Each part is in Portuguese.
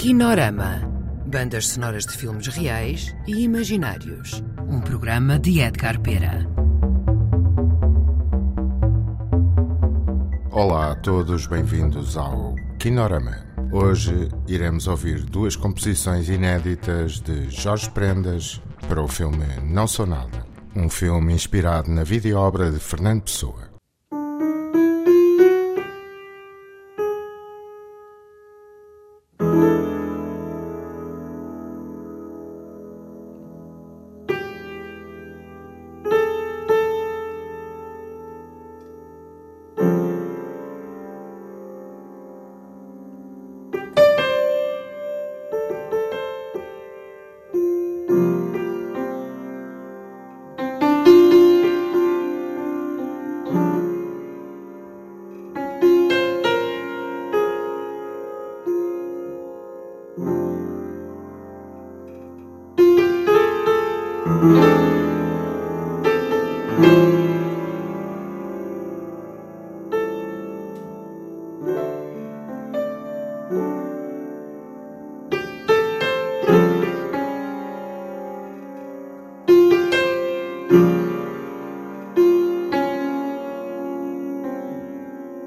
Kinorama. Bandas sonoras de filmes reais e imaginários. Um programa de Edgar Pera. Olá a todos, bem-vindos ao Kinorama. Hoje iremos ouvir duas composições inéditas de Jorge Prendas para o filme Não Sou Nada, um filme inspirado na vida e obra de Fernando Pessoa. thank mm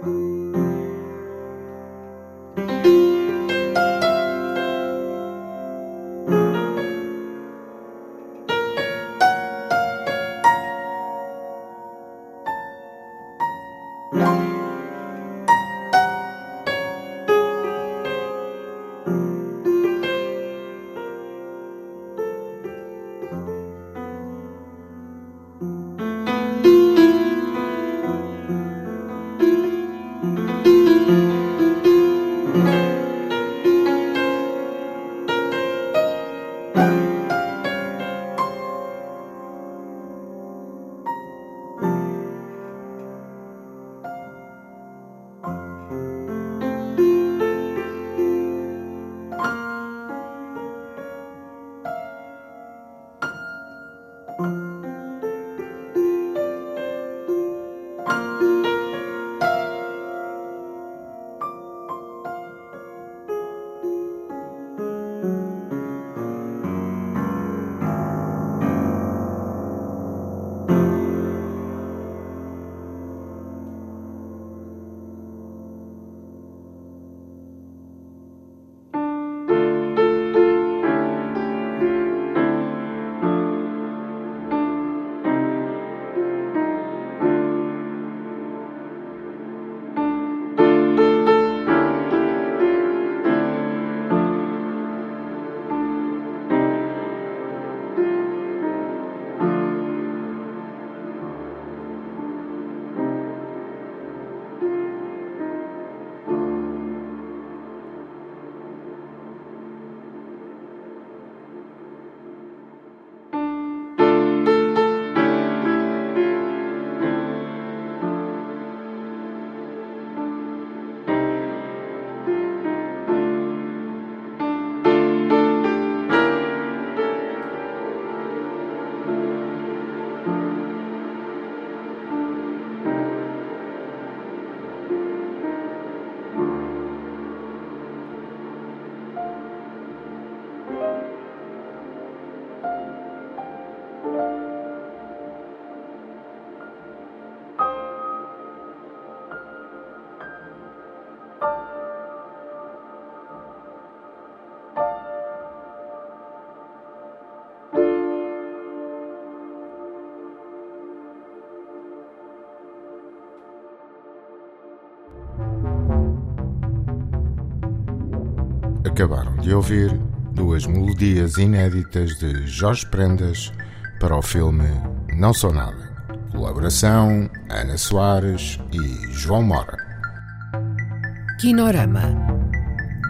-hmm. you Acabaram de ouvir duas melodias inéditas de Jorge Prendas para o filme Não Sou Nada. Colaboração Ana Soares e João Mora. Kinorama.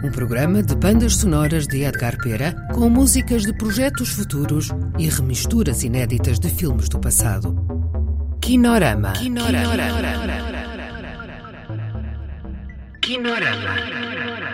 Um programa de bandas sonoras de Edgar Pera com músicas de projetos futuros e remisturas inéditas de filmes do passado. Kinorama. Kinorama. Kinorama. Kinorama.